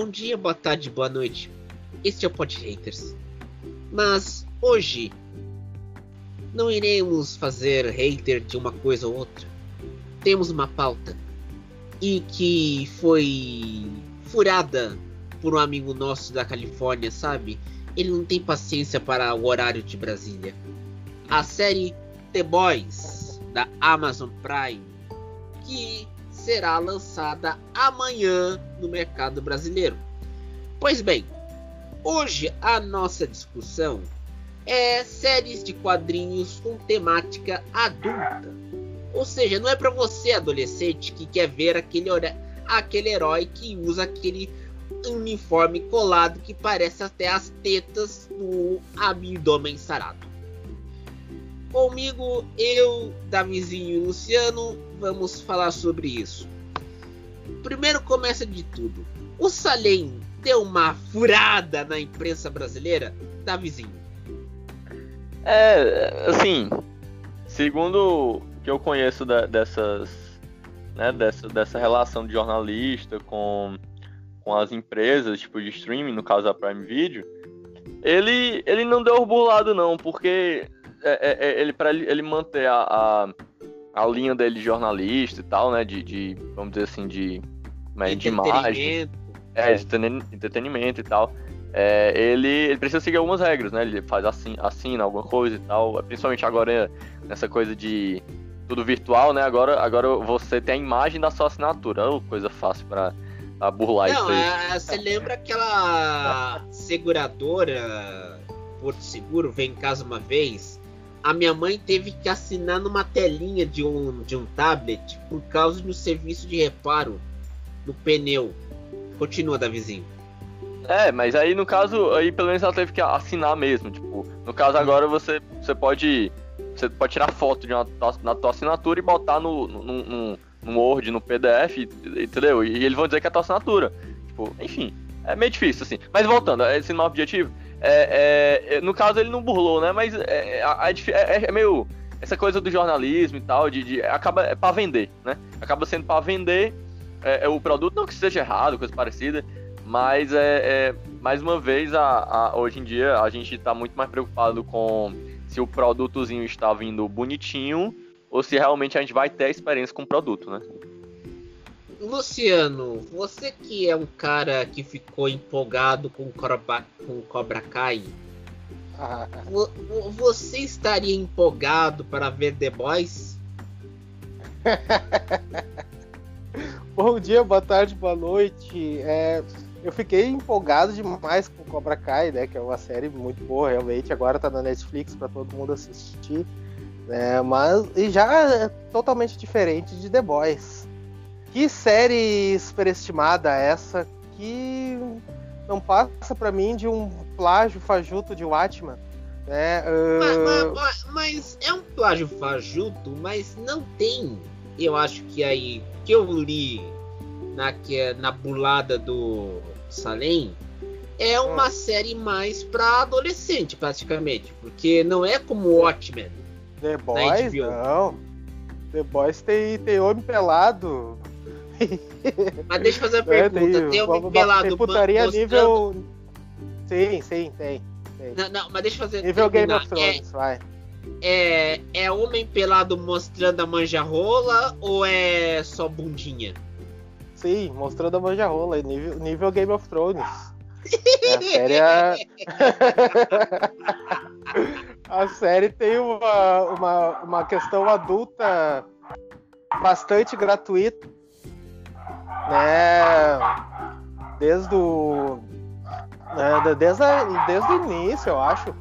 bom dia, boa tarde, boa noite. Este é o Pod Haters. Mas hoje não iremos fazer hater de uma coisa ou outra. Temos uma pauta e que foi furada por um amigo nosso da Califórnia, sabe? Ele não tem paciência para o horário de Brasília. A série The Boys da Amazon Prime, que será lançada amanhã no mercado brasileiro. Pois bem, hoje a nossa discussão é séries de quadrinhos com temática adulta. Ou seja, não é para você adolescente que quer ver aquele, aquele herói que usa aquele uniforme colado que parece até as tetas do abdômen sarado. Comigo, eu, Davizinho e Luciano, vamos falar sobre isso. Primeiro começa de tudo. O Salem deu uma furada na imprensa brasileira, Davizinho. É, assim, segundo que eu conheço da, dessas, né, dessa, dessa relação de jornalista com, com as empresas, tipo de streaming, no caso a Prime Video, ele, ele não deu burlado não, porque é, é, é ele para ele, ele manter a, a, a, linha dele de jornalista e tal, né, de, de vamos dizer assim, de, né, de imagem, é, de entretenimento e tal, é, ele, ele, precisa seguir algumas regras, né? Ele faz assim, assina alguma coisa e tal. Principalmente agora nessa coisa de tudo virtual, né? Agora, agora você tem a imagem da sua assinatura. Oh, coisa fácil para burlar Não, isso aí. É, você lembra aquela seguradora Porto Seguro, vem em casa uma vez? A minha mãe teve que assinar numa telinha de um, de um tablet por causa um serviço de reparo no pneu. Continua, Davizinho. É, mas aí no caso, aí pelo menos ela teve que assinar mesmo. Tipo, no caso agora você, você pode. Você pode tirar foto de uma, na tua assinatura e botar no, no, no, no Word, no PDF, entendeu? E, eles vão dizer que é a tua assinatura. Tipo, enfim, é meio difícil, assim. Mas voltando, esse não é o objetivo. É, é, no caso ele não burlou, né? Mas é, é, é, é meio. Essa coisa do jornalismo e tal, de, de acaba é para vender, né? Acaba sendo para vender é, é, o produto, não que seja errado, coisa parecida, mas é, é mais uma vez, a, a, hoje em dia a gente está muito mais preocupado com se o produtozinho está vindo bonitinho ou se realmente a gente vai ter experiência com o produto, né? Luciano, você que é um cara que ficou empolgado com Cobra, com Cobra Kai, ah. você estaria empolgado para ver The Boys? Bom dia, boa tarde, boa noite. É, eu fiquei empolgado demais com Cobra Kai, né? Que é uma série muito boa, realmente. Agora tá na Netflix para todo mundo assistir. Né, mas e já é totalmente diferente de The Boys. Que série superestimada essa que não passa para mim de um plágio fajuto de Watchman. Né? Uh... Mas, mas, mas, é um plágio fajuto, mas não tem. Eu acho que aí que eu li na, que é na bulada do Salem, é uma hum. série mais para adolescente, praticamente. Porque não é como Watchmen. The Boys, não. The Boys tem, tem homem pelado. Mas deixa eu fazer uma é, pergunta. Tem, tem homem pelado tem putaria mostrando... nível... Sim, sim, tem. tem. Não, não, mas deixa eu fazer... Nível Game of Thrones, é... vai. É, é homem pelado mostrando a manja rola ou é só bundinha? Sim, mostrando a manja rola, nível, nível Game of Thrones. É, a série é... a série tem uma, uma, uma questão adulta bastante gratuita, né? Desde o né? desde, a, desde o início, eu acho,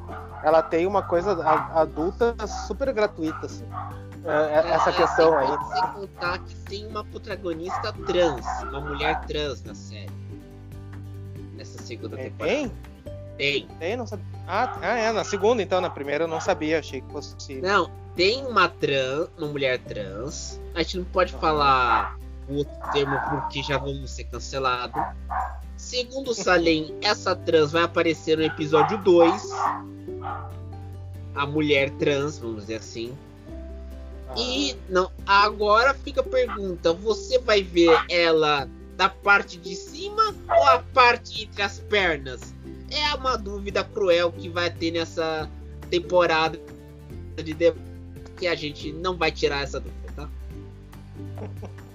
ela tem uma coisa adulta super gratuita, assim. É, é, essa questão aí. Sem contar que tem uma protagonista trans, uma mulher trans na série. Nessa segunda temporada. Tem? Tem. Tem, não sabia. Ah, ah, é, na segunda então, na primeira eu não sabia, achei que fosse. Não, tem uma trans, uma mulher trans. A gente não pode ah. falar o termo porque já vamos ser cancelados. Segundo Salem, essa trans vai aparecer no episódio 2. A mulher trans, vamos dizer assim. E não, agora fica a pergunta: você vai ver ela da parte de cima ou a parte entre as pernas? É uma dúvida cruel que vai ter nessa temporada de que a gente não vai tirar essa dúvida, tá?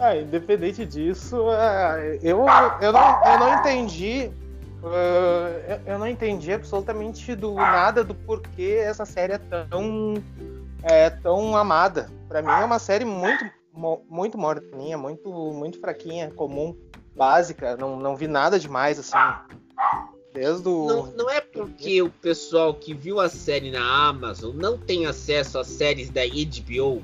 Ah, independente disso, é, eu, eu, não, eu não entendi. Uh, eu não entendi absolutamente do nada do porquê essa série é tão, é, tão amada. Para mim é uma série muito, muito morninha, muito, muito fraquinha, comum, básica. Não, não vi nada demais assim. Desde o... não, não é porque o pessoal que viu a série na Amazon não tem acesso às séries da HBO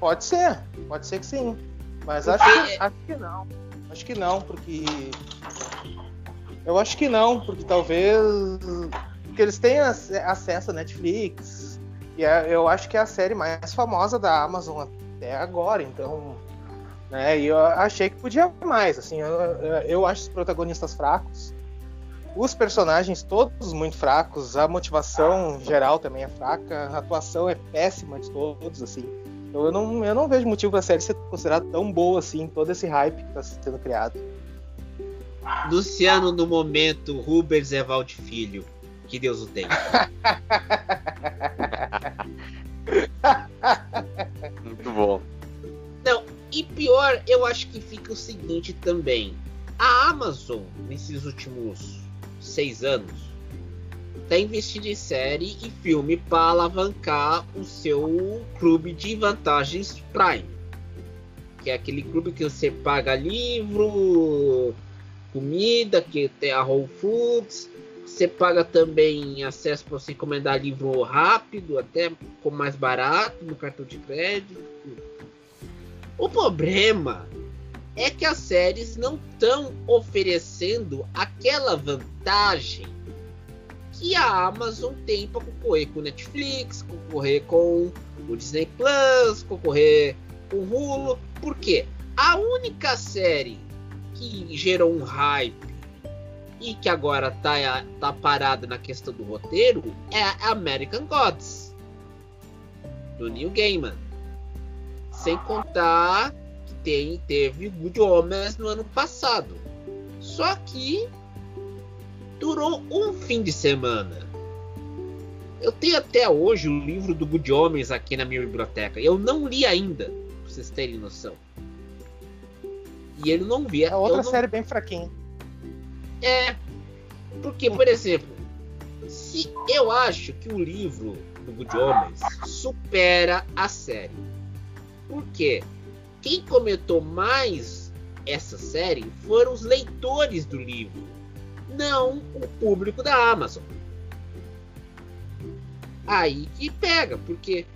Pode ser, pode ser que sim. Mas acho que, acho que não. Acho que não, porque. Eu acho que não, porque talvez. Porque eles têm acesso a Netflix. E é, eu acho que é a série mais famosa da Amazon até agora, então. Né, e eu achei que podia mais. Assim, eu, eu acho os protagonistas fracos. Os personagens todos muito fracos, a motivação geral também é fraca, a atuação é péssima de todos, assim. Então eu não, eu não vejo motivo para a série ser considerada tão boa assim, todo esse hype que está sendo criado. Luciano, no momento, Rubens Evaldo Filho. Que Deus o tenha. Muito bom. Não, e pior, eu acho que fica o seguinte também. A Amazon, nesses últimos seis anos, está investindo em série e filme para alavancar o seu clube de vantagens Prime. Que é aquele clube que você paga livro, comida, que tem a Whole Foods. Você paga também acesso para você encomendar livro rápido, até com mais barato no cartão de crédito. O problema é que as séries não estão oferecendo aquela vantagem que a Amazon tem para concorrer com Netflix, concorrer com o Disney Plus, concorrer com o Hulu. Por quê? A única série que gerou um hype e que agora tá, tá parada na questão do roteiro é a American Gods do Neil Gaiman. Sem contar que tem, teve Good Omens no ano passado. Só que durou um fim de semana. Eu tenho até hoje o livro do Good Homens aqui na minha biblioteca. Eu não li ainda, pra vocês terem noção. E ele não via. É outra não... série bem fraquinha. É. Porque, por exemplo, se eu acho que o livro do Good Homens supera a série. Por quê? Quem comentou mais essa série foram os leitores do livro não o público da Amazon. Aí que pega, porque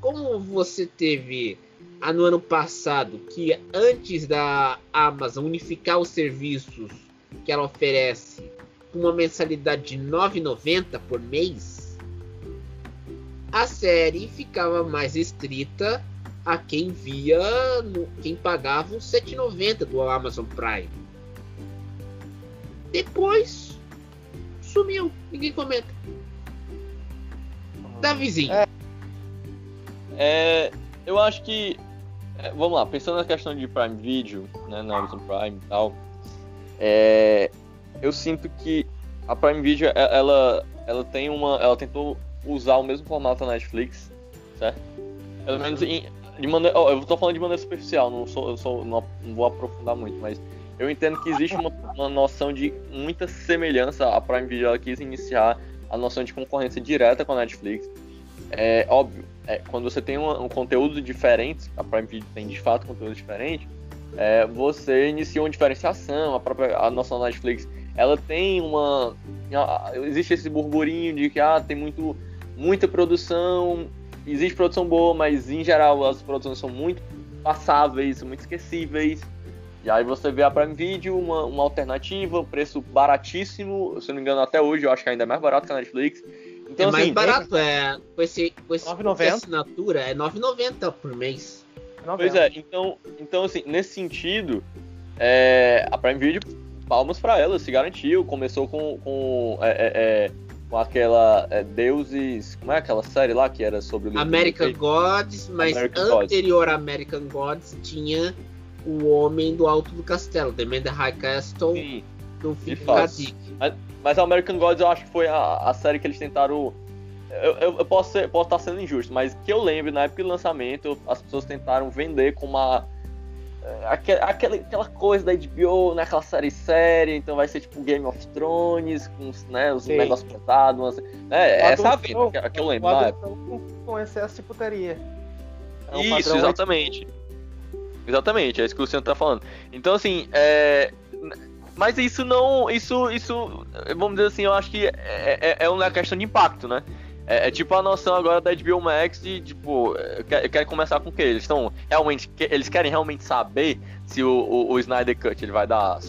como você teve ah, no ano passado que antes da Amazon unificar os serviços que ela oferece com uma mensalidade de 9,90 por mês, a série ficava mais estrita a quem via, no, quem pagava os 7,90 do Amazon Prime. Depois sumiu, ninguém comenta. Davizinho. É, é, eu acho que. É, vamos lá, pensando na questão de Prime Video, né, na Amazon Prime e tal, é, eu sinto que a Prime Video é, ela, ela tem uma. Ela tentou usar o mesmo formato da Netflix, certo? Pelo menos em, de maneira. Eu tô falando de maneira superficial, não, sou, eu sou, não, não vou aprofundar muito, mas eu entendo que existe uma, uma noção de muita semelhança. A Prime Video quis iniciar a noção de concorrência direta com a Netflix. É óbvio, é, quando você tem um, um, conteúdo diferente, a Prime Video tem de fato conteúdo diferente, é, você inicia uma diferenciação. A própria a noção da Netflix ela tem uma. Existe esse burburinho de que ah, tem muito, muita produção, existe produção boa, mas em geral as produções são muito passáveis, muito esquecíveis. E aí você vê a Prime Video, uma, uma alternativa, um preço baratíssimo, se não me engano até hoje eu acho que ainda é mais barato que a Netflix. Então, é mais assim, barato, é, com, esse, com, esse, com essa assinatura, é 9,90 por mês. Pois é, então, então assim, nesse sentido, é, a Prime Video, palmas para ela, se garantiu, começou com, com é, é, é com aquela é, Deuses. Como é aquela série lá que era sobre o American Gods, mas American anterior a American Gods tinha o Homem do Alto do Castelo, The Man the High Castle, Sim. Dick. mas a American Gods eu acho que foi a, a série que eles tentaram. Eu, eu, eu posso, ser- posso estar sendo injusto, mas que eu lembro, na época do lançamento, as pessoas tentaram vender com uma. aque- Aquela, aquela coisa da HBO, naquela série séria, então vai ser tipo Game of Thrones, com os, né, os Sim. negócios pesados. umas- É, essa é a venda que, que eu lembro com, com excesso de putaria. É o Isso, exatamente. Exatamente, é isso que o Luciano tá falando. Então, assim, é... Mas isso não. Isso, isso. Vamos dizer assim, eu acho que é, é, é uma questão de impacto, né? É, é tipo a noção agora da HBO Max de, tipo, é, quer, quer começar com o quê? Eles estão realmente. Eles querem realmente saber se o, o, o Snyder Cut ele vai dar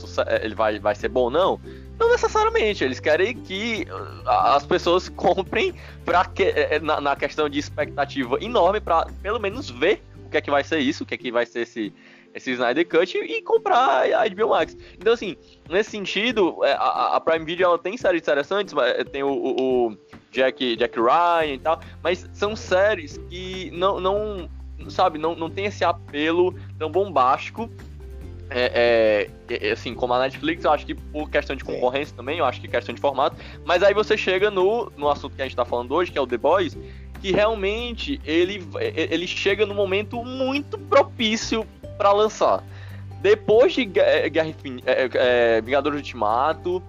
ele vai, vai ser bom ou não? Não necessariamente, eles querem que as pessoas comprem pra que, é, na, na questão de expectativa enorme pra pelo menos ver que é que vai ser isso, o que é que vai ser esse, esse Snyder Cut e comprar a HBO Max. Então, assim, nesse sentido, é, a, a Prime Video ela tem séries interessantes, é, tem o, o- o Jack, Jack Ryan e tal, mas são séries que não, não sabe, não, não tem esse apelo tão bombástico. É, é, é, assim, como a Netflix, eu acho que por questão de concorrência também, eu acho que questão de formato. Mas aí você chega no, no assunto que a gente tá falando hoje, que é o The Boys, que realmente ele, ele chega no momento muito propício para lançar. Depois de é, Guerra Infin- é, é, Vingadores Ultimato,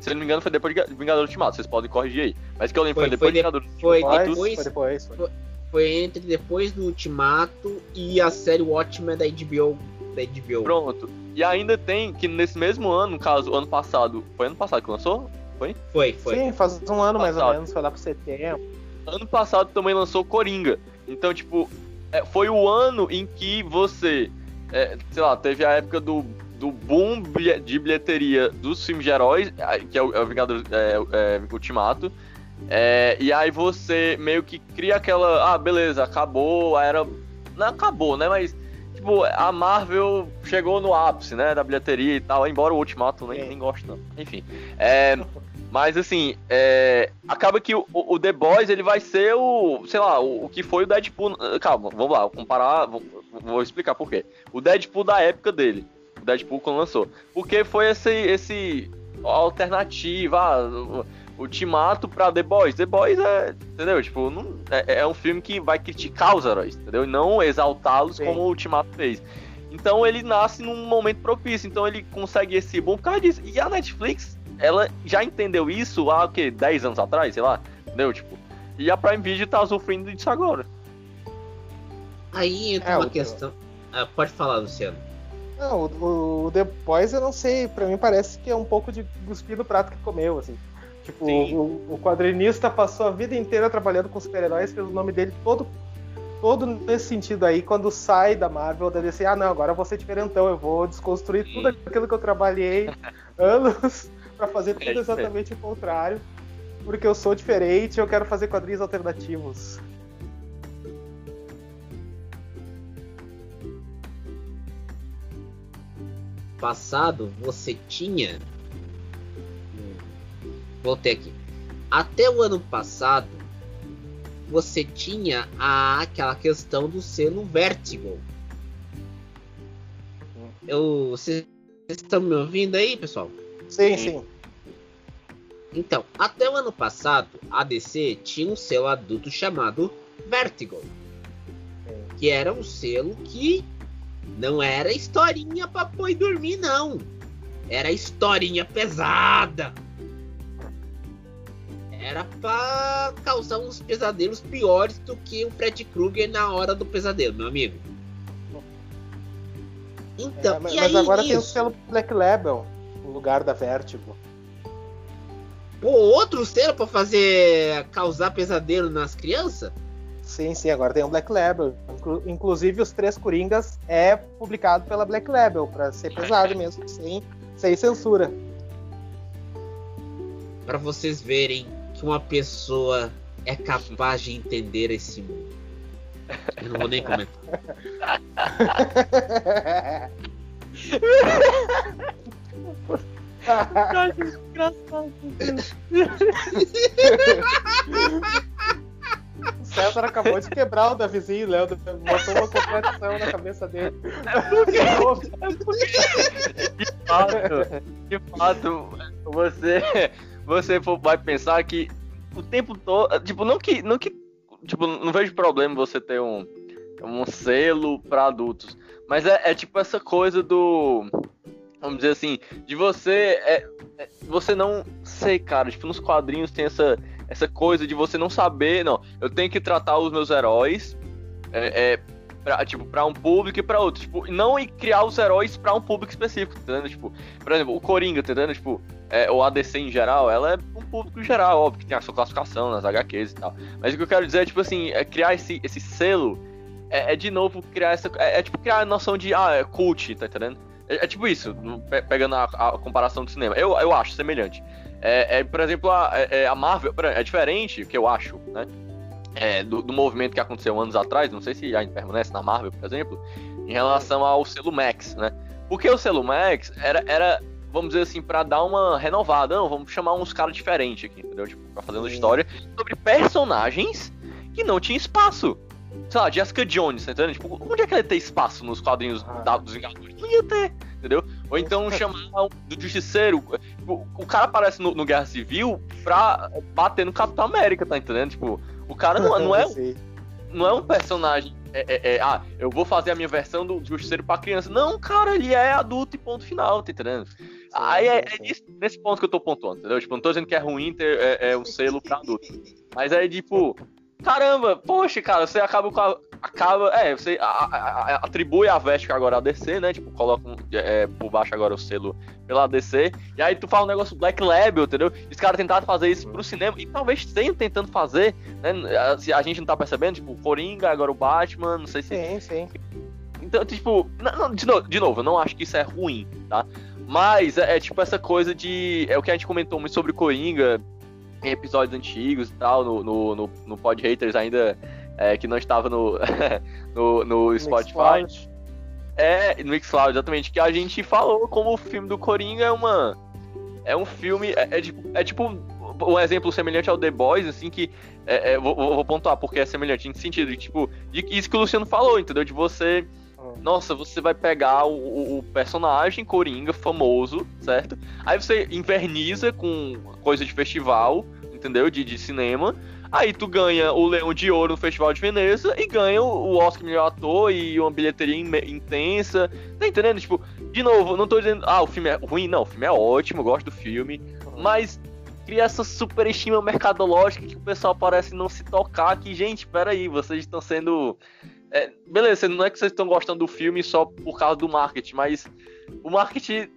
se não me engano foi depois de Vingadores Ultimato, vocês podem corrigir aí. Mas que eu lembro Foi- foi, depois foi de Vingadores foi Ultimato. Depois, depois- foi depois. Foi. Foi entre depois do Ultimato e a série Watchmen da HBO. Da HBO. Pronto. E ainda tem que nesse mesmo ano, no caso, ano passado, foi ano passado que lançou? Foi, foi. Sim, faz um ano mais ou menos, foi lá pro setembro. Ano passado também lançou Coringa. Então, tipo, é, foi o ano em que você, é, sei lá, teve a época do, do boom de bilheteria dos filmes de heróis, que é o, é o Vingador é, é, Ultimato. É, e aí você meio que cria aquela. Ah, beleza, acabou, a era. Não acabou, né? Mas. Tipo, a Marvel chegou no ápice, né, da bilheteria e tal, embora o Ultimato nem, nem gosto, não. Enfim. É, mas assim, é, acaba que o, o The Boys ele vai ser o, sei lá, o, o que foi o Deadpool. Calma, vamos lá, vou comparar, vou, vou explicar por quê. O Deadpool da época dele, o Deadpool quando lançou, porque foi esse, esse alternativa, ah, o, Ultimato pra The Boys. The Boys é, entendeu? Tipo, não, é, é um filme que vai criticar os heróis, entendeu? E não exaltá-los como o Ultimato fez. Então ele nasce num momento propício, então ele consegue esse bom por causa disso. E a Netflix, ela já entendeu isso há o quê? 10 anos atrás, sei lá. Entendeu? Tipo. E a Prime Video tá sofrendo disso agora. Aí entra É, uma questão. Ah, pode falar, Luciano. Não, o, o The Boys eu não sei, pra mim parece que é um pouco de cuspir do prato que comeu, assim. Tipo, o, o quadrinista passou a vida inteira trabalhando com super-heróis, fez o nome dele todo, todo nesse sentido aí. Quando sai da Marvel, deve ser, ah não, agora eu vou ser diferentão, eu vou desconstruir Sim. tudo aquilo que eu trabalhei anos pra fazer tudo É aí. exatamente o contrário. Porque eu sou diferente, eu quero fazer quadrinhos alternativos. passado você tinha. Hum, Voltei aqui. Até o ano passado você tinha a, aquela questão do selo Vertigo. Eu, vocês estão me ouvindo aí, pessoal? Sim, Sim. sim. Então, até o ano passado, a DC tinha um selo adulto chamado Vertigo. Que era um selo que não era historinha pra pôr e dormir, não. Era historinha pesada. Era pra causar uns pesadelos piores do que o Fred Krueger na hora do pesadelo, meu amigo. Então, É, mas mas aí agora tem o isso? selo Black Label no lugar da Vertigo. Pô, outro selo pra fazer causar pesadelo nas crianças? Sim, sim, agora tem o Black Label. Inclu- inclusive, os três Coringas é publicado pela Black Label, pra ser pesado mesmo, sem, sem censura. Pra vocês verem que uma pessoa é capaz de entender esse mundo. Eu não vou nem comentar. Cara, que engraçado. O César acabou de quebrar o Davizinho, Léo. Botou uma completação na cabeça dele. De fato, de fato, você, você vai pensar que o tempo todo. Tipo, não que. Não que. Tipo, não vejo problema você ter um, um selo para adultos. Mas é, é, tipo essa coisa do. Vamos dizer assim, de você. É, é, você não sei, cara. Tipo, nos quadrinhos tem essa, essa coisa de você não saber. Não, eu tenho que tratar os meus heróis. É, é pra, tipo, pra um público e pra outro. Tipo, não criar os heróis pra um público específico, entendeu? Tipo, por exemplo, o Coringa, entendeu? Tipo, é, ou a DC em geral, ela é um público geral, óbvio que tem a sua classificação nas HQs e tal. Mas o que eu quero dizer é, tipo assim, é criar esse, esse selo é, é de novo criar essa. É, é, tipo criar a noção de, ah, é cult, tá entendendo? É, é tipo isso, pegando a, a, comparação do cinema. Eu, eu acho semelhante. É, é por exemplo, a, a Marvel é diferente, que eu acho, né? Do, do, movimento que aconteceu anos atrás, não sei se ainda permanece na Marvel, por exemplo, em relação ao selo Max, né? Porque o selo Max era, era vamos dizer assim, para dar uma renovada. Não, vamos chamar uns caras diferentes aqui, entendeu? Tipo, pra fazer uma história sobre personagens que não tinha espaço. Sei lá, Jessica Jones, tá entendendo? Tipo, onde é que ela ia ter espaço nos quadrinhos ah. da, dos Vingadores? Não ia ter, entendeu? Ou então chamar do Justiceiro. Tipo, o cara aparece no, no, Guerra Civil pra bater no Capitão América, tá entendendo? Tipo, o cara não, não é. Não é um personagem é, é, é, ah, eu vou fazer a minha versão do Justiceiro pra criança. Não, cara, ele é adulto e ponto final, tá entendendo? Aí é, é nesse, nesse, ponto que eu tô pontuando, entendeu? Tipo, não tô dizendo que é ruim ter é, é um selo pra adulto. Mas é tipo, caramba, poxa, cara, você acaba com a, acaba, é, você a, a, a, atribui a Vesca agora a DC, né? Tipo, coloca um, é, por baixo agora o selo pela DC, e aí tu fala um negócio Black Label, entendeu? Os caras tentaram fazer isso pro cinema, e talvez tenham tentando fazer, né? A, a gente não tá percebendo, tipo, Coringa, agora o Batman, não sei se. Sim, sim. Então, tipo, não, não, de, novo, de novo, eu não acho que isso é ruim, tá? Mas é, é, tipo essa coisa de. É o que a gente comentou muito sobre Coringa em episódios antigos e tal, no, no, no, no Pod Haters ainda, é, que não estava no, no, no Spotify. Mixcloud. É, no Mixcloud, exatamente, que a gente falou como o filme do Coringa é uma. É um filme. É, é, tipo, é tipo um, exemplo semelhante ao The Boys, assim, que. É, é, vou, vou, pontuar porque é semelhante em sentido de, tipo, de isso que o Luciano falou, entendeu? De você nossa, você vai pegar o, o, personagem Coringa famoso, certo? Aí você inverniza com coisa de festival, entendeu? De, de cinema. Aí tu ganha o Leão de Ouro no Festival de Veneza e ganha o Oscar melhor ator e uma bilheteria intensa. Tá entendendo? Tipo, de novo, não tô dizendo, ah, o filme é ruim, não, o filme é ótimo, eu gosto do filme, mas cria essa superestima mercadológica que o pessoal parece não se tocar que, gente, peraí, vocês estão sendo é, beleza, não é que vocês estão gostando do filme só por causa do marketing, mas o marketing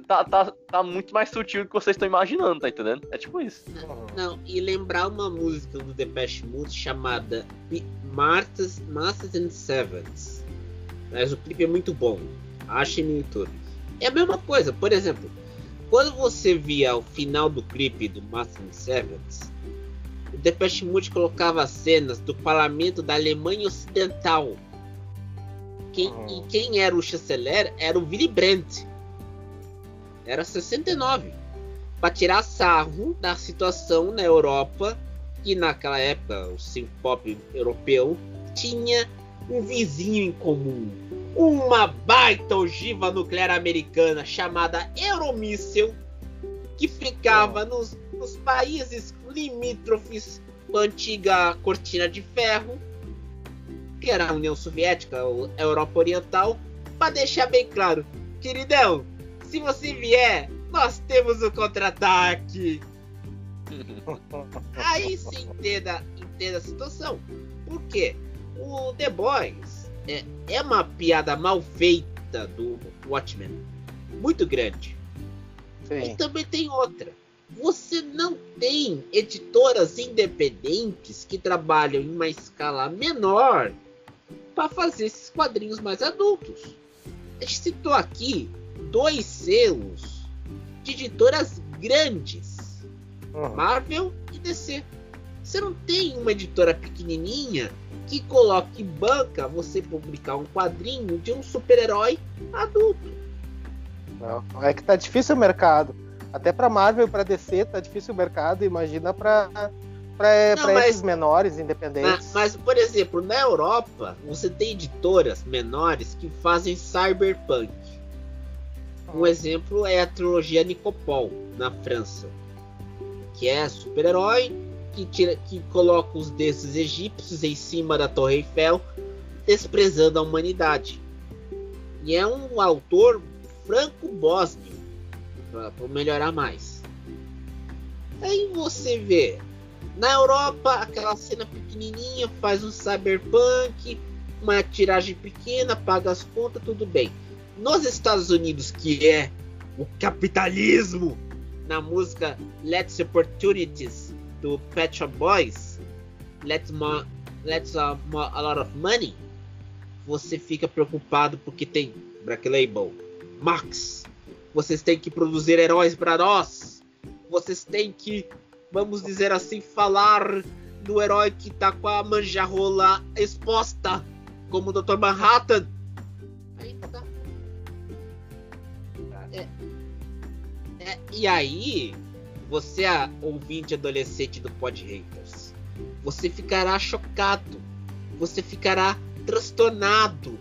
tá, tá, tá muito mais sutil do que vocês estão imaginando, tá entendendo? É tipo isso. Não, e lembrar uma música do Depeche Mode chamada Martas, Masters and Sevens. Mas o clipe é muito bom. Achem no YouTube. É a mesma coisa, por exemplo, quando você via o final do clipe do Masters and Sevens, o Depeche Mode colocava cenas do parlamento da Alemanha Ocidental. Quem. E quem era o chanceler era o Willy Brandt. Era 69. Para tirar sarro da situação na Europa, que naquela época o synth pop europeu tinha um vizinho em comum. Uma baita ogiva nuclear americana chamada Euromissile, que ficava nos, nos países limítrofes com a antiga cortina de ferro, que era a União Soviética, a Europa Oriental, para deixar bem claro, queridão, se você vier, nós temos o contra-ataque. Aí se entenda, entenda a situação. Por quê? O The Boys é, é uma piada mal feita do Watchmen. Muito grande. Sim. E também tem outra você não tem editoras independentes que trabalham em uma escala menor para fazer esses quadrinhos mais adultos. A gente citou aqui dois selos de editoras grandes: uhum. Marvel e DC. Você não tem uma editora pequenininha que coloque banca você publicar um quadrinho de um super-herói adulto. Não, é que tá difícil o mercado. Até pra Marvel e pra DC tá difícil o mercado, imagina pra mas- esses menores, Mas, independentes. mas, por exemplo, na Europa, você tem editoras menores que fazem cyberpunk. Um exemplo é a trilogia Nicopol, na França. Que é super-herói que, tira, que coloca os deuses egípcios em cima da Torre Eiffel, desprezando a humanidade. E é um autor franco-bósnio, para melhorar mais. Aí você vê, na Europa, aquela cena pequenininha faz um cyberpunk, uma tiragem pequena, paga as contas, tudo bem. Nos Estados Unidos, que é o capitalismo, na música Let's Opportunities do Pet Shop Boys, Let's, let's uh, mo a lot of money, você fica preocupado porque tem Black Label, Max, vocês têm que produzir heróis para nós, vocês têm que vamos dizer assim, falar do herói que tá com a manjarrola exposta, como o Dr. Manhattan. Aí tá. É, é, e aí, você, a ouvinte adolescente do Pod Haters, você ficará chocado, você ficará transtornado.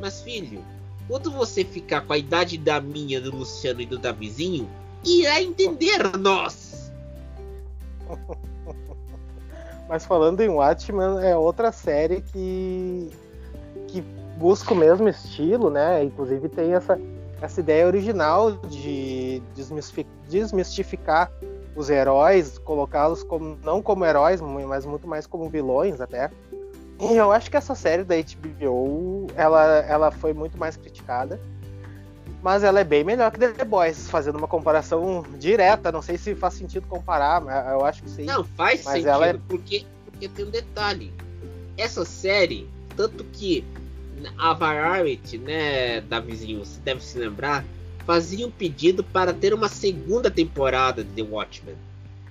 Mas, filho, quando você ficar com a idade da minha, do Luciano e do Davizinho, irá entender nós. Mas falando em Watchmen, é outra série que, que busca o mesmo estilo, né? Inclusive tem essa, essa ideia original de desmistifi- desmistificar os heróis, colocá-los como, não como heróis, mas muito mais como vilões até. E eu acho que essa série da HBO, ela, ela foi muito mais criticada. Mas ela é bem melhor que The Boys, fazendo uma comparação direta. Não sei se faz sentido comparar, mas eu acho que sim. Não, faz Mas sentido, ela é- porque, porque tem um detalhe. Essa série, tanto que a Variety, né, da vizinho, você deve se lembrar, fazia um pedido para ter uma segunda temporada de The Watchmen.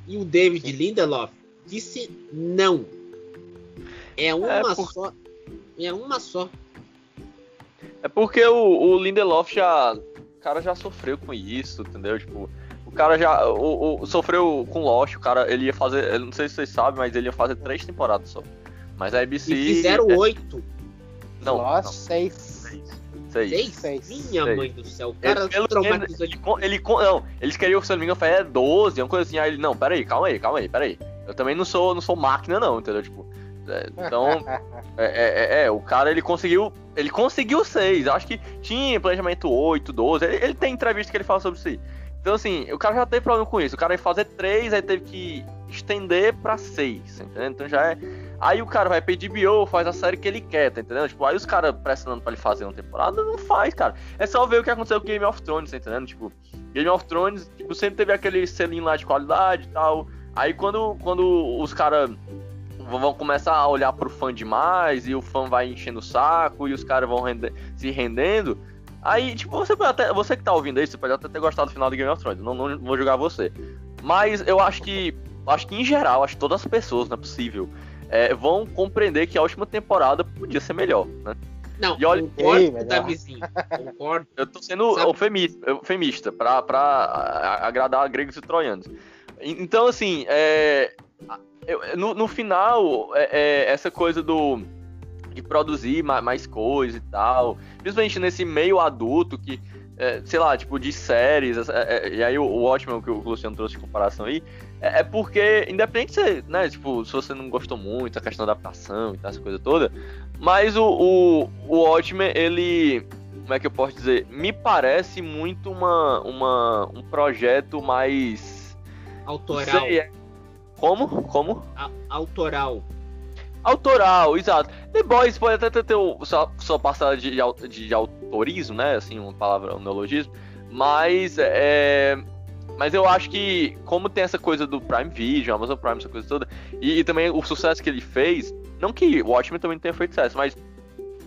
E o David Lindelof disse não. É uma por- só. É uma só. É porque o, o Lindelof já. O cara já sofreu com isso, entendeu? Tipo, o cara já. O, o- sofreu com Lost, o cara. Ele ia fazer. Eu não sei se vocês sabem, mas ele ia fazer três temporadas só. Mas a ABC. E fizeram é- oito. Não, Lost, não, seis. seis. Seis. Seis? Minha Seis. mãe do céu. O Ele- cara pelo traumatizou ele, ele con- não, eles queriam, se eu não me engano, fazer 12, uma coisa assim. Aí ele, não, peraí, calma aí, calma aí, peraí. Eu também não sou, não sou máquina, não, entendeu? Tipo, é, então, é, é, é, é, o cara ele conseguiu. Ele conseguiu seis. Eu acho que tinha planejamento 8, 12. Ele, ele tem entrevista que ele fala sobre isso aí. Então, assim, o cara já teve problema com isso. O cara ia fazer três, aí teve que estender pra seis, entendeu? Então já é. Aí o cara vai pedir bio, faz a série que ele quer, tá entendendo? Tipo, aí os caras pressionando pra ele fazer uma temporada, não faz, cara. É só ver o que aconteceu com Game of Thrones, tá entendendo? Tipo, Game of Thrones, tipo, sempre teve aquele selinho lá de qualidade e tal. Aí quando, quando os caras vão começar a olhar pro fã demais e o fã vai enchendo o saco e os caras vão rende- se rendendo. Aí, tipo, você até. Você que tá ouvindo aí, você pode até ter gostado do final de Game of Thrones. Não, não vou julgar você. Mas eu acho que. Acho que em geral, acho que todas as pessoas, não é possível, é, vão compreender que a última temporada podia ser melhor, né? Não, E olha- concordo com o melhor. Davizinho. Concordo. Eu tô sendo Sabe- eufemista, eufemista pra, pra a- agradar gregos e troianos. Então, assim, é, no, no final, é- é, essa coisa do de produzir ma- mais, coisa e tal, principalmente nesse meio adulto que, é, sei lá, tipo, de séries, é, é, e aí o, o Watchmen que o Luciano trouxe de comparação aí, é, é porque, independente de você, né, tipo, se você não gostou muito, a questão da adaptação e tal, essa coisa toda, mas o, o, o Watchmen, ele como é que eu posso dizer? Me parece muito uma, uma, um projeto mais. Autoral. sei, é- Como? Como? A- autoral. Autoral, exato. The Boys pode até ter, ter sua, sua passada de, au- de autorismo, né? Assim, uma palavra, um neologismo. Mas é. Mas eu acho que, como tem essa coisa do Prime Video, Amazon Prime, essa coisa toda, e, e também o sucesso que ele fez, não que o Watchmen também tenha feito sucesso, mas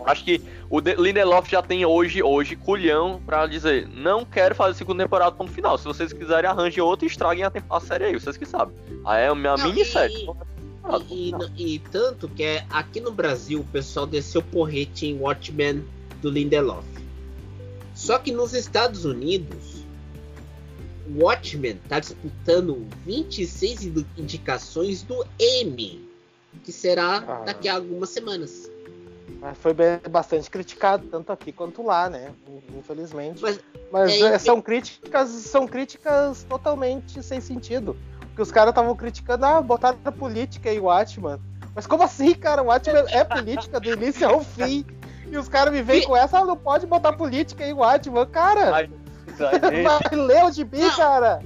acho que o De- Lindelof já tem hoje, hoje, culhão pra dizer, não quero fazer segunda temporada ponto final. Se vocês quiserem, arranjem outra e estraguem a, a série aí, vocês que sabem. Aí é a minha Não, minissérie. e- E, e- e tanto que é, aqui no Brasil o pessoal desceu porrete em Watchmen do Lindelof. Só que nos Estados Unidos Watchmen está disputando 26 indicações do M, que será ah. daqui a algumas semanas. Mas foi bastante criticado, tanto aqui quanto lá, né? Infelizmente. Mas, Mas é, é, são críticas, são críticas totalmente sem sentido. Porque os caras estavam criticando, ah, botaram política em Watchman. Mas como assim, cara? O Watchmen é política do início ao fim. E os caras me vêm com essa, ah, não pode botar política em Watchmen. Cara, Ai, vai ler o gibi, não. cara.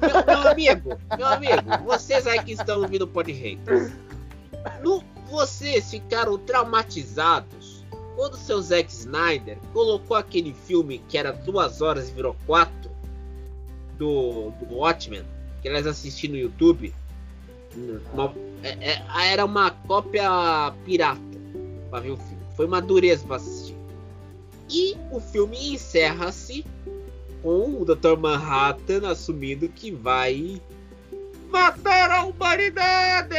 Meu, meu, amigo, meu amigo, vocês aí que estão ouvindo o no, vocês ficaram traumatizados quando o seu Zack Snyder colocou aquele filme que era duas horas e virou quatro do, do Watchmen, que elas assistiram no YouTube. Uma, é, é, era uma cópia pirata para ver o filme. Foi uma dureza para assistir. E o filme encerra-se com o Dr. Manhattan assumindo que vai matar a humanidade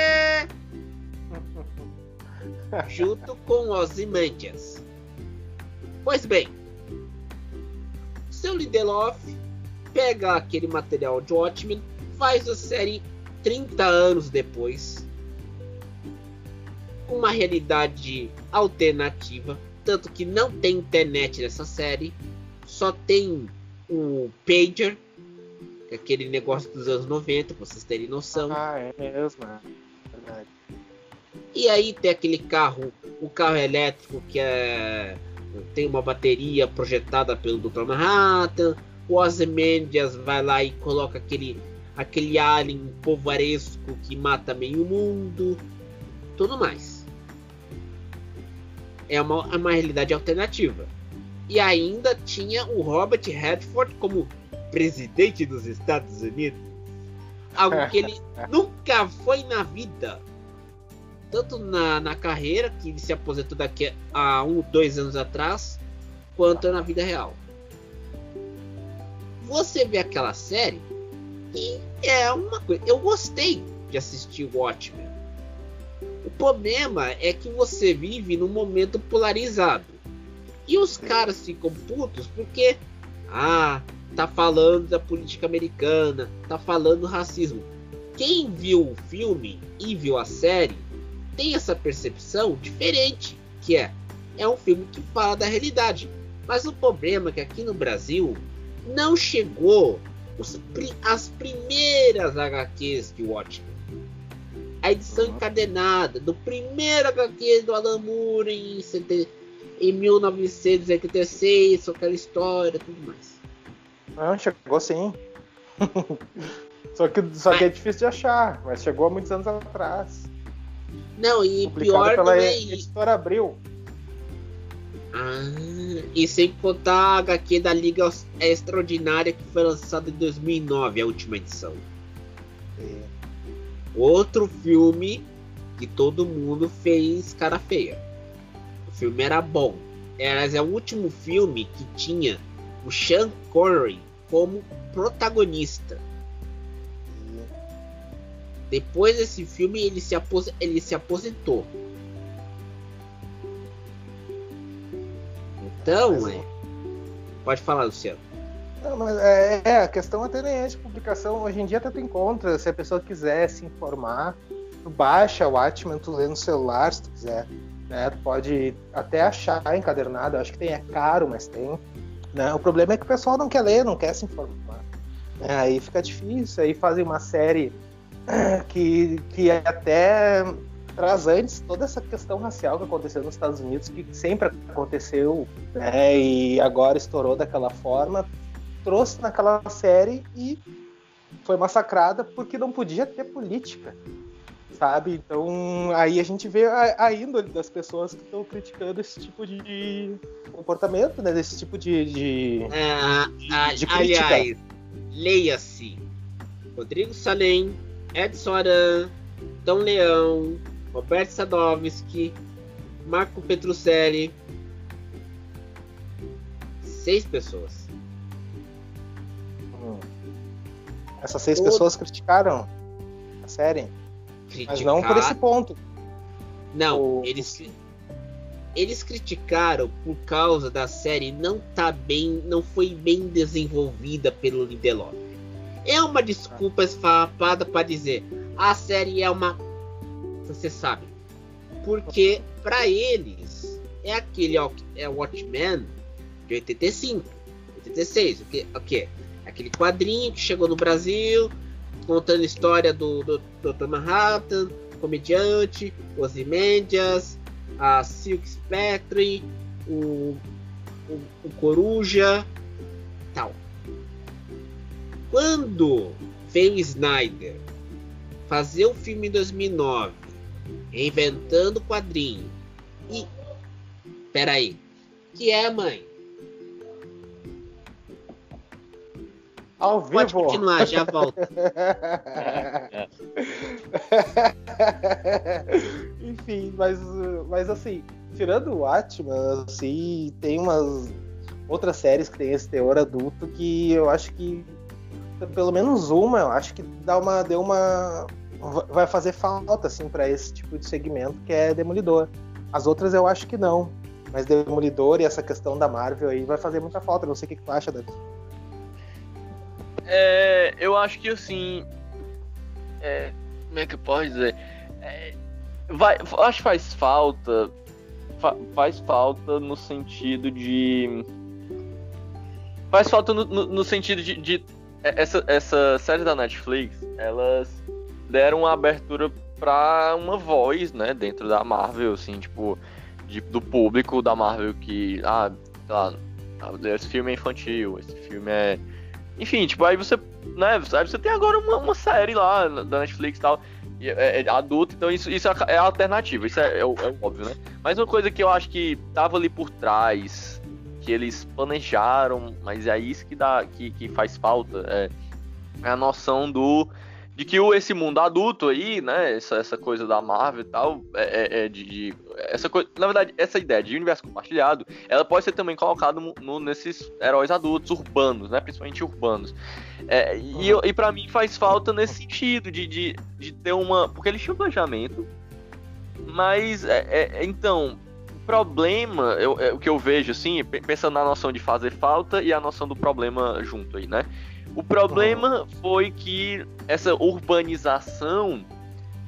junto com Ozymandias. Pois bem, seu Lindelof pega aquele material de Watchmen, faz a série 30 anos depois, uma realidade alternativa, tanto que não tem internet nessa série, só tem o pager, é aquele negócio dos anos 90, pra vocês terem noção. Ah, é mesmo, é verdade. E aí tem aquele carro, o carro elétrico que é tem uma bateria projetada pelo Dr. Manhattan. O Ozymandias vai lá e coloca aquele aquele alien povaresco que mata meio mundo, tudo mais. É uma, uma realidade alternativa. E ainda tinha o Robert Redford como presidente dos Estados Unidos. Algo que ele nunca foi na vida tanto na, na carreira, que ele se aposentou daqui a um, dois anos atrás, quanto na vida real. Você vê aquela série e é uma coisa. Eu gostei de assistir Watchmen. O problema é que você vive num momento polarizado. E os caras ficam putos porque ah, tá falando da política americana, tá falando do racismo. Quem viu o filme e viu a série tem essa percepção diferente, que é é um filme que fala da realidade. Mas o problema é que aqui no Brasil não chegou os, as primeiras HQs de Watchmen. A edição encadenada do primeiro HQ do Alan Moore em, em 1986, aquela história tudo mais. Não, chegou sim. só que, só mas... que é difícil de achar, mas chegou há muitos anos atrás. Não, e pior pela é editora Abril. Ah, e sem contar a HQ da Liga Extraordinária que foi lançada em 2009, a última edição. É. Outro filme que todo mundo fez cara feia. O filme era bom. Era é o último filme que tinha o Sean Connery como protagonista. Depois desse filme, ele se, apos ele se aposentou. Então, é... pode falar, Luciano. Não, mas é, é, a questão até nem é de publicação. Hoje em dia até tu encontra, se a pessoa quiser se informar, tu baixa o Watchmen, tu lê no celular se tu quiser. Né? Tu pode até achar encadernado, acho que tem, é caro, mas tem. Né? O problema é que o pessoal não quer ler, não quer se informar. É, aí fica difícil, aí fazem uma série que, que até traz antes toda essa questão racial que aconteceu nos Estados Unidos, que sempre aconteceu, né, e agora estourou daquela forma, trouxe naquela série e foi massacrada porque não podia ter política, sabe? Então aí a gente vê a, a índole das pessoas que estão criticando esse tipo de comportamento, né? Desse tipo de, de, é, de, de aliás, leia-se Rodrigo Salem, Edson Aran, Tom Leão, Roberto Sadovski, Marco Petrucelli. Seis pessoas. Essas seis Todo... pessoas criticaram a série. Criticar... Mas não por esse ponto. Não, o... eles eles criticaram por causa da série não tá bem, não foi bem desenvolvida pelo Lindelof. É uma desculpa esfarrapada para dizer a série é uma. Você sabe. Porque para eles é aquele é Watchmen de 85, 86, o que, o que? Aquele quadrinho que chegou no Brasil, contando a história do, do, do Dr. Manhattan, comediante, Ozymandias, a Silk Spectre, o, o, o Coruja, tal. Quando veio Snyder fazer o filme em 2009, reinventando o quadrinho, e. Peraí, que é, mãe? Ao vivo. Pode continuar, já volto. Enfim, mas, mas assim, tirando o Atman, assim, tem umas outras séries que tem esse teor adulto que eu acho que pelo menos uma, eu acho que dá uma deu uma vai fazer falta assim para esse tipo de segmento que é Demolidor. As outras eu acho que não, mas Demolidor e essa questão da Marvel aí vai fazer muita falta. Não sei o que, que tu acha, Davi. É, eu acho que assim. É, como é que eu posso dizer? É, vai, acho que faz falta. Fa, faz falta no sentido de. Faz falta no, no, no sentido de, de. essa, essa série da Netflix, elas deram uma abertura para uma voz, né, dentro da Marvel, assim, tipo, de, do público da Marvel que, ah, lá, esse filme é infantil, esse filme é enfim, tipo, aí você, né, aí você tem agora uma, uma série lá da Netflix e tal, é, é adulto, então isso, isso é a alternativa, isso é, é, é, óbvio, né? Mas uma coisa que eu acho que tava ali por trás, que eles planejaram, mas é isso que dá, que, que faz falta, é, é a noção do de que o, esse mundo adulto aí, né, essa, essa coisa da Marvel e tal, é, é, é de, de, essa coisa, na verdade, essa ideia de universo compartilhado, ela pode ser também colocada no, no, nesses heróis adultos urbanos, né, principalmente urbanos. É, e, e para mim faz falta nesse sentido de, de, de ter uma, porque eles tinham planejamento, mas é, é, então problema, eu, é, o que eu vejo assim, pensando na noção de fazer falta e a noção do problema junto aí, né? O problema foi que essa urbanização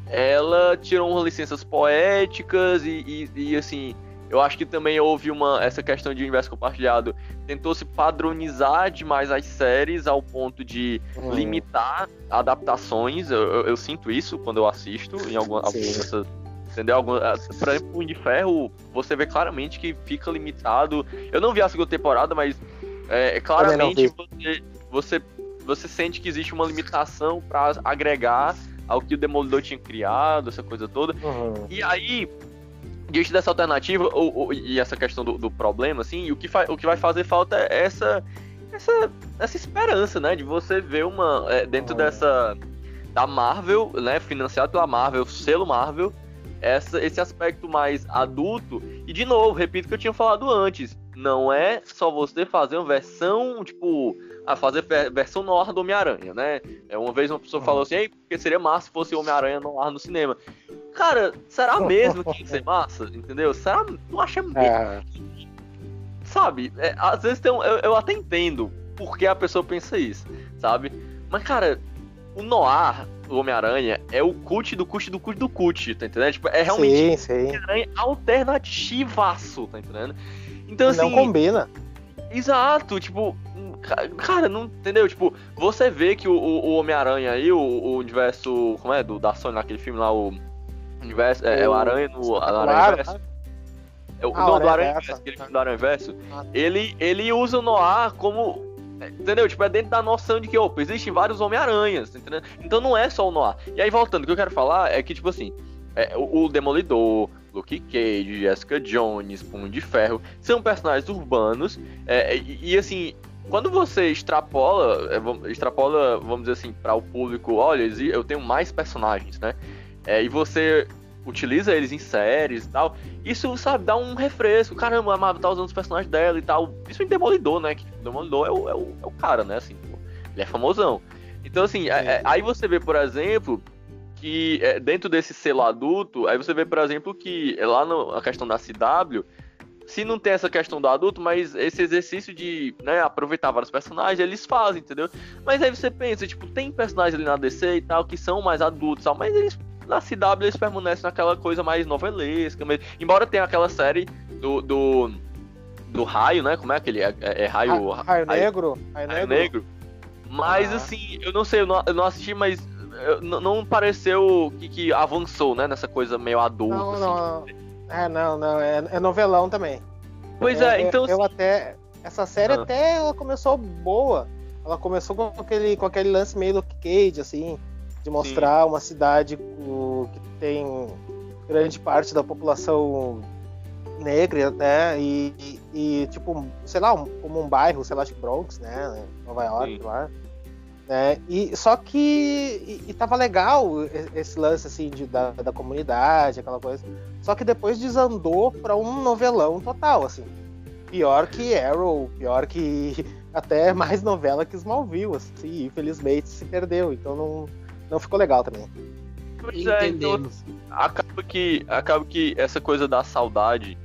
ela tirou umas licenças poéticas e, e, e, assim eu acho que também houve uma essa questão de universo compartilhado tentou se padronizar demais as séries ao ponto de uhum. limitar adaptações. Eu, eu, eu, sinto isso quando eu assisto em alguma, algumas entendeu? Algum, por exemplo Punho de Ferro você vê claramente que fica limitado. Eu não vi a segunda temporada mas é, claramente você, você você sente que existe uma limitação para agregar ao que o Demolidor tinha criado, essa coisa toda. Uhum. E aí, diante dessa alternativa, ou, ou, e essa questão do, do, problema, assim, o que, o que vai fazer falta é essa, essa, essa esperança, né? De você ver uma. É, dentro uhum. dessa. Da Marvel, né? Financiado pela Marvel, selo Marvel, essa, esse aspecto mais adulto. E de novo, repito o que eu tinha falado antes. Não é só você fazer uma versão, tipo, a fazer versão noir do Homem-Aranha, né? É, uma vez uma pessoa falou assim, Ei, porque seria massa se fosse Homem-Aranha noir no cinema. Cara, será mesmo que ia ser massa? Entendeu? Será? Não acha mesmo? É. Sabe? É, às vezes tem um, eu, eu até entendo por que a pessoa pensa isso, sabe? Mas, cara, o noir do Homem-Aranha é o cut do cut do cut do cut, tá entendendo? Tipo, é realmente sim, sim. Homem-Aranha alternativaço, tá entendendo? Então, assim. Não combina. Exato, tipo, Cara, não entendeu? Tipo, você vê que o, o Homem-Aranha aí, o, o, universo. Como é? Do, da Sony naquele filme lá, o. Universo. É, é o Aranha no. Aranha Verso. É, o, ah, não, do Aranha Verso, aquele filme do Aranha Verso. Ah, ele, ele usa o Noir como. Entendeu? Tipo, é dentro da noção de que, opa, existem vários Homem-Aranhas, entendeu? Então não é só o Noir. E aí, voltando, o que eu quero falar é que, tipo assim, é, o, o Demolidor, Luke Cage, Jessica Jones, Punho de Ferro, são personagens urbanos, é, e, e, assim, quando você extrapola, é, extrapola, vamos dizer assim, para o público, olha, eu tenho mais personagens, né? É, e você utiliza eles em séries e tal, isso, sabe, dá um refresco. Caramba, a Marvel tá usando os personagens dela e tal. Isso em Demolidor, né? Que Demolidor é o, é o, é o cara, né? Assim, ele é famosão. Então, assim, é, é, aí você vê, por exemplo, que é, dentro desse selo adulto, aí você vê, por exemplo, que lá na questão da CW se não tem essa questão do adulto, mas esse exercício de né, aproveitar vários personagens, eles fazem, entendeu? Mas aí você pensa, tipo, tem personagens ali na DC e tal que são mais adultos, tal, mas eles na CW eles permanecem naquela coisa mais novelesca, mesmo. embora tenha aquela série do, do, do raio, né? Como é aquele? É, é, é raio, raio, raio, negro? Raio, raio negro. negro. Mas ah. assim, eu não sei, eu não, eu não assisti, mas não, não pareceu que, que, avançou, né? Nessa coisa meio adulta. Não, assim, não. É, não, não. É, é novelão também. Pois é, é então. Eu, eu até. Essa série ah. até ela começou boa. Ela começou com aquele, com aquele lance meio Luke Cage, assim, de mostrar Sim. uma cidade que tem grande parte da população negra, né? E, e, e, tipo, sei lá, como um bairro, sei lá, que Bronx, né? Nova York, Sim. lá. Né? E, só que e, e tava legal esse lance assim de, da, da comunidade, aquela coisa. Só que depois desandou para um novelão total, assim. Pior que Arrow, pior que até mais novela que Smallville, assim, infelizmente se perdeu, então não, não ficou legal também. Pois é, então, acaba que acaba que essa coisa da saudade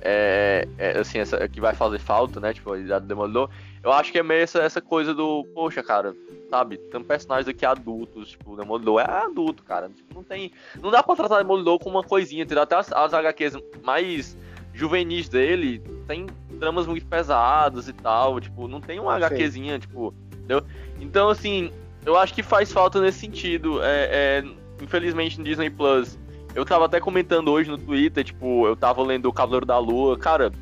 é, é assim, essa que vai fazer falta, né? Tipo, a Demolidor, eu acho que é meio essa, essa coisa do, poxa, cara, sabe? Tem personagens aqui adultos, tipo, o Demolidor é adulto, cara. Tipo, não tem. Não dá pra tratar o Demolidor com uma coisinha, entendeu? Até as, as HQs mais juvenis dele tem tramas muito pesadas e tal. Tipo, não tem uma HQzinha, tipo, entendeu? Então, assim, eu acho que faz falta nesse sentido. É, é, infelizmente no Disney Plus. Eu tava até comentando hoje no Twitter, tipo, eu tava lendo O Cavaleiro da Lua, cara.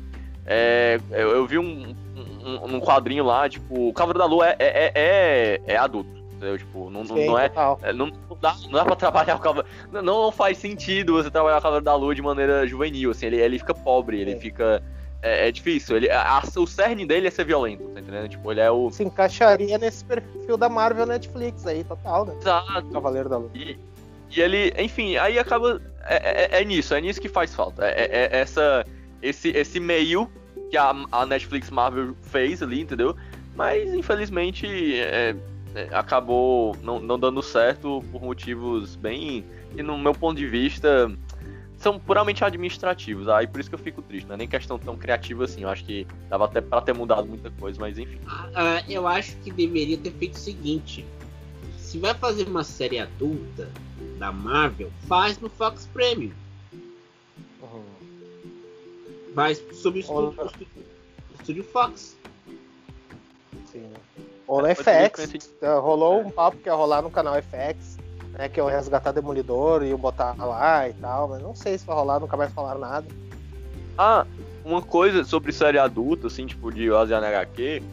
É, eu, eu vi um, um, um, quadrinho lá, tipo, o Cavaleiro da Lua é, é, é, é adulto. Entendeu? Tipo, não, Sim, não é. é não, não, dá, não dá pra trabalhar o Cavaleiro. Não, não faz sentido você trabalhar o Cavaleiro da Lua de maneira juvenil, assim, ele, ele fica pobre, ele fica. É, é, difícil. Ele, a, o cerne dele é ser violento, tá entendendo? Tipo, ele é o. Se encaixaria nesse perfil da Marvel Netflix aí, total, né? Exato. Cavaleiro da Lua. E, e ele, enfim, aí acaba. É, é, é, nisso, é nisso que faz falta. É, é, é essa, esse, esse meio que a, a Netflix Marvel fez ali, entendeu? Mas infelizmente é, é, acabou não, não dando certo por motivos bem. que no meu ponto de vista são puramente administrativos. Aí por isso que eu fico triste, não é nem questão tão criativa assim. Eu acho que dava até para ter mudado muita coisa, mas enfim. Ah, eu acho que deveria ter feito o seguinte: se vai fazer uma série adulta da Marvel, faz no Fox Premium. Vai sobre o estúdio, estúdio Fox. Sim. Ou no FX. Rolou um papo que ia rolar no canal FX, né? Que é o Resgatar Demolidor e o botar lá e tal, mas não sei se vai rolar, nunca mais falaram nada. Ah, uma coisa sobre série adulta, assim, tipo de Asian HQ,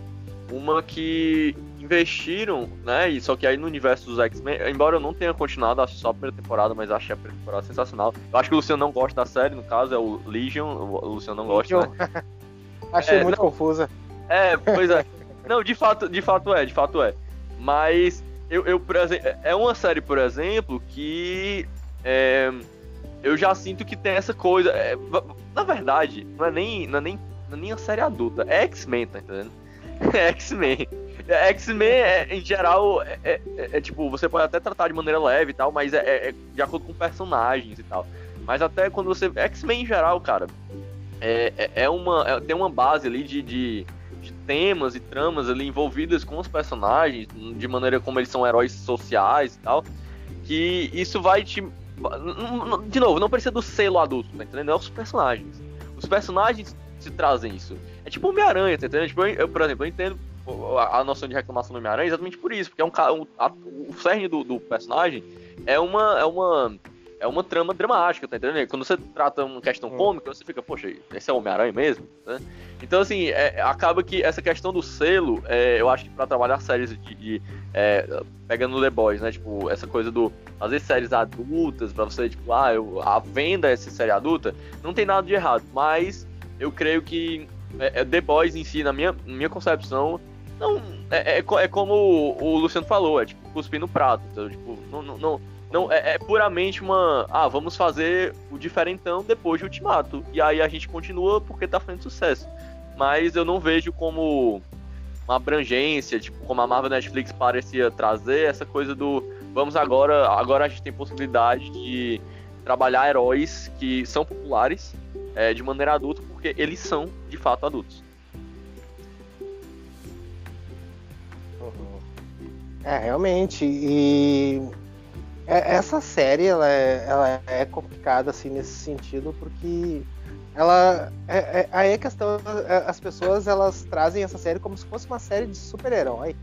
uma que investiram, né? E só que aí no universo dos X-Men, embora eu não tenha continuado, acho só a primeira temporada, mas achei a primeira temporada sensacional. Eu acho que o Luciano não gosta da série, no caso, é o Legion, o Luciano não gosta, Legion. né? achei é, muito não, confusa. É, pois é. não, de fato, de fato é, de fato é. Mas eu, eu por exemplo, é uma série, por exemplo, que é, eu já sinto que tem essa coisa. É, na verdade, não é nem, não é nem, não é nem a série adulta, é X-Men, tá entendendo? É X-Men. X-Men, é, em geral, é, é, é, tipo, você pode até tratar de maneira leve e tal, mas é, é de acordo com personagens e tal. Mas até quando você. X-Men em geral, cara, é, é uma. tem uma base ali de, de, de, temas e tramas ali envolvidas com os personagens, de maneira como eles são heróis sociais e tal. Que isso vai te. De novo, não precisa do selo adulto, tá entendendo? É os personagens. Os personagens te trazem isso. É tipo Homem-Aranha, tá entendendo? Tipo, eu, eu, por exemplo, eu entendo a, noção de reclamação do Homem-Aranha exatamente por isso, porque é um, um a, o cerne do, do, personagem é uma, é uma é uma trama dramática, tá entendendo? Quando você trata uma questão hum. cômica, você fica, poxa, esse é o Homem-Aranha mesmo? Né? Então, assim, é, acaba que essa questão do selo, é, eu acho que pra trabalhar séries de. de é, pegando The Boys, né? Tipo, essa coisa do. Fazer séries adultas, pra você, tipo, ah, eu, a venda essa série adulta, não tem nada de errado, mas eu creio que é, é The Boys em si, na minha, na minha concepção, não, é, é, é, como o Luciano falou, é tipo cuspir no prato. Então, tipo, não, não, não, não é, é, puramente uma. Ah, vamos fazer o diferentão depois de Ultimato. E aí a gente continua porque tá fazendo sucesso. Mas eu não vejo como uma abrangência, tipo, como a Marvel Netflix parecia trazer, essa coisa do vamos agora. Agora a gente tem possibilidade de trabalhar heróis que são populares é, de maneira adulta, porque eles são de fato adultos. É, realmente. E é, essa série ela é, ela é complicada assim nesse sentido porque ela é, é, aí a questão é, as pessoas elas trazem essa série como se fosse uma série de super-herói.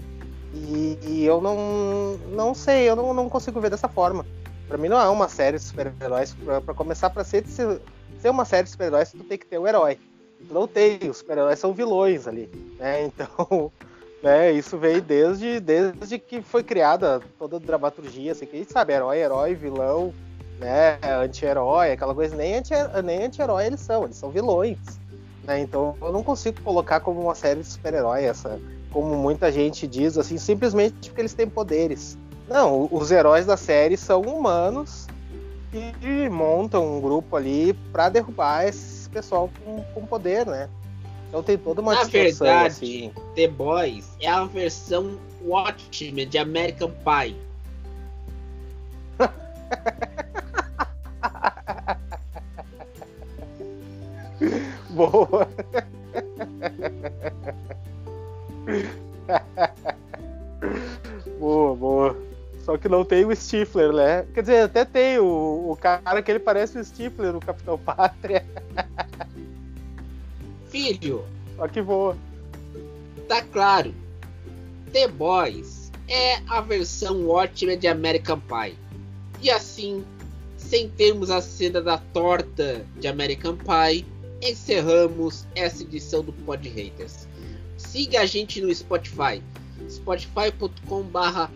E, e, eu não não sei eu não, não consigo ver dessa forma. Para mim não é uma série de super-heróis para começar para ser, ser uma série de super-heróis tu tem que ter o um herói. Tu não tem os super-heróis são vilões ali né? Então né isso veio desde desde que foi criada toda a dramaturgia assim que a gente sabe herói herói vilão né, anti-herói, aquela coisa, nem anti-herói nem anti eles são, eles são vilões. Né? Então eu não consigo colocar como uma série de super-herói essa, como muita gente diz, assim, simplesmente porque eles têm poderes. Não, os heróis da série são humanos que montam um grupo ali para derrubar esse pessoal com, com poder, né? Então tem toda uma Na verdade, assim. The Boys é a versão Watchmen de American Pie. Boa. boa, boa. Só que não tem o Stifler, né? Quer dizer, até tem o, o cara que ele parece o Stifler, o Capitão Pátria. Filho. Que voa. Tá claro. The Boys é a versão ótima de American Pie. E assim, sem termos a cena da torta de American Pie, encerramos essa edição do Pod Haters. Siga a gente no Spotify, spotify.com barra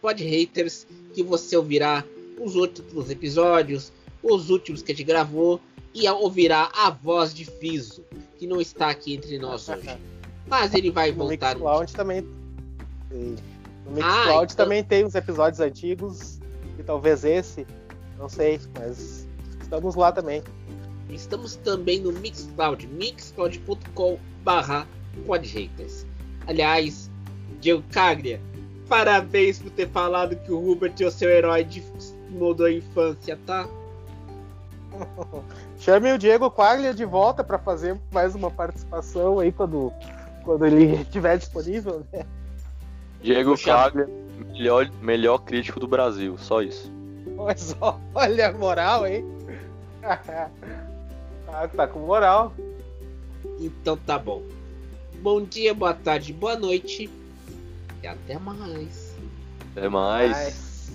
podhaters, que você ouvirá os outros episódios, os últimos que a gente gravou, e ouvirá a voz de Fiso, que não está aqui entre nós hoje. Mas ele vai voltar. No Mixcloud um também. No Mixcloud ah, então... também tem os episódios antigos que talvez esse, não sei, mas estamos lá também. Estamos também no Mixcloud, mixcloud.com barra podhaters. Aliás, Diego Caglia, parabéns por ter falado que o Hubert é o seu herói de mudou a infância, tá? Chame o Diego Quaglia de volta para fazer mais uma participação aí quando, quando ele estiver disponível, né? Diego Quaglia, melhor, melhor crítico do Brasil, só isso. Mas olha a moral, hein? ah, tá com moral. Então tá bom. Bom dia, boa tarde, boa noite. E até mais. Até mais. mais.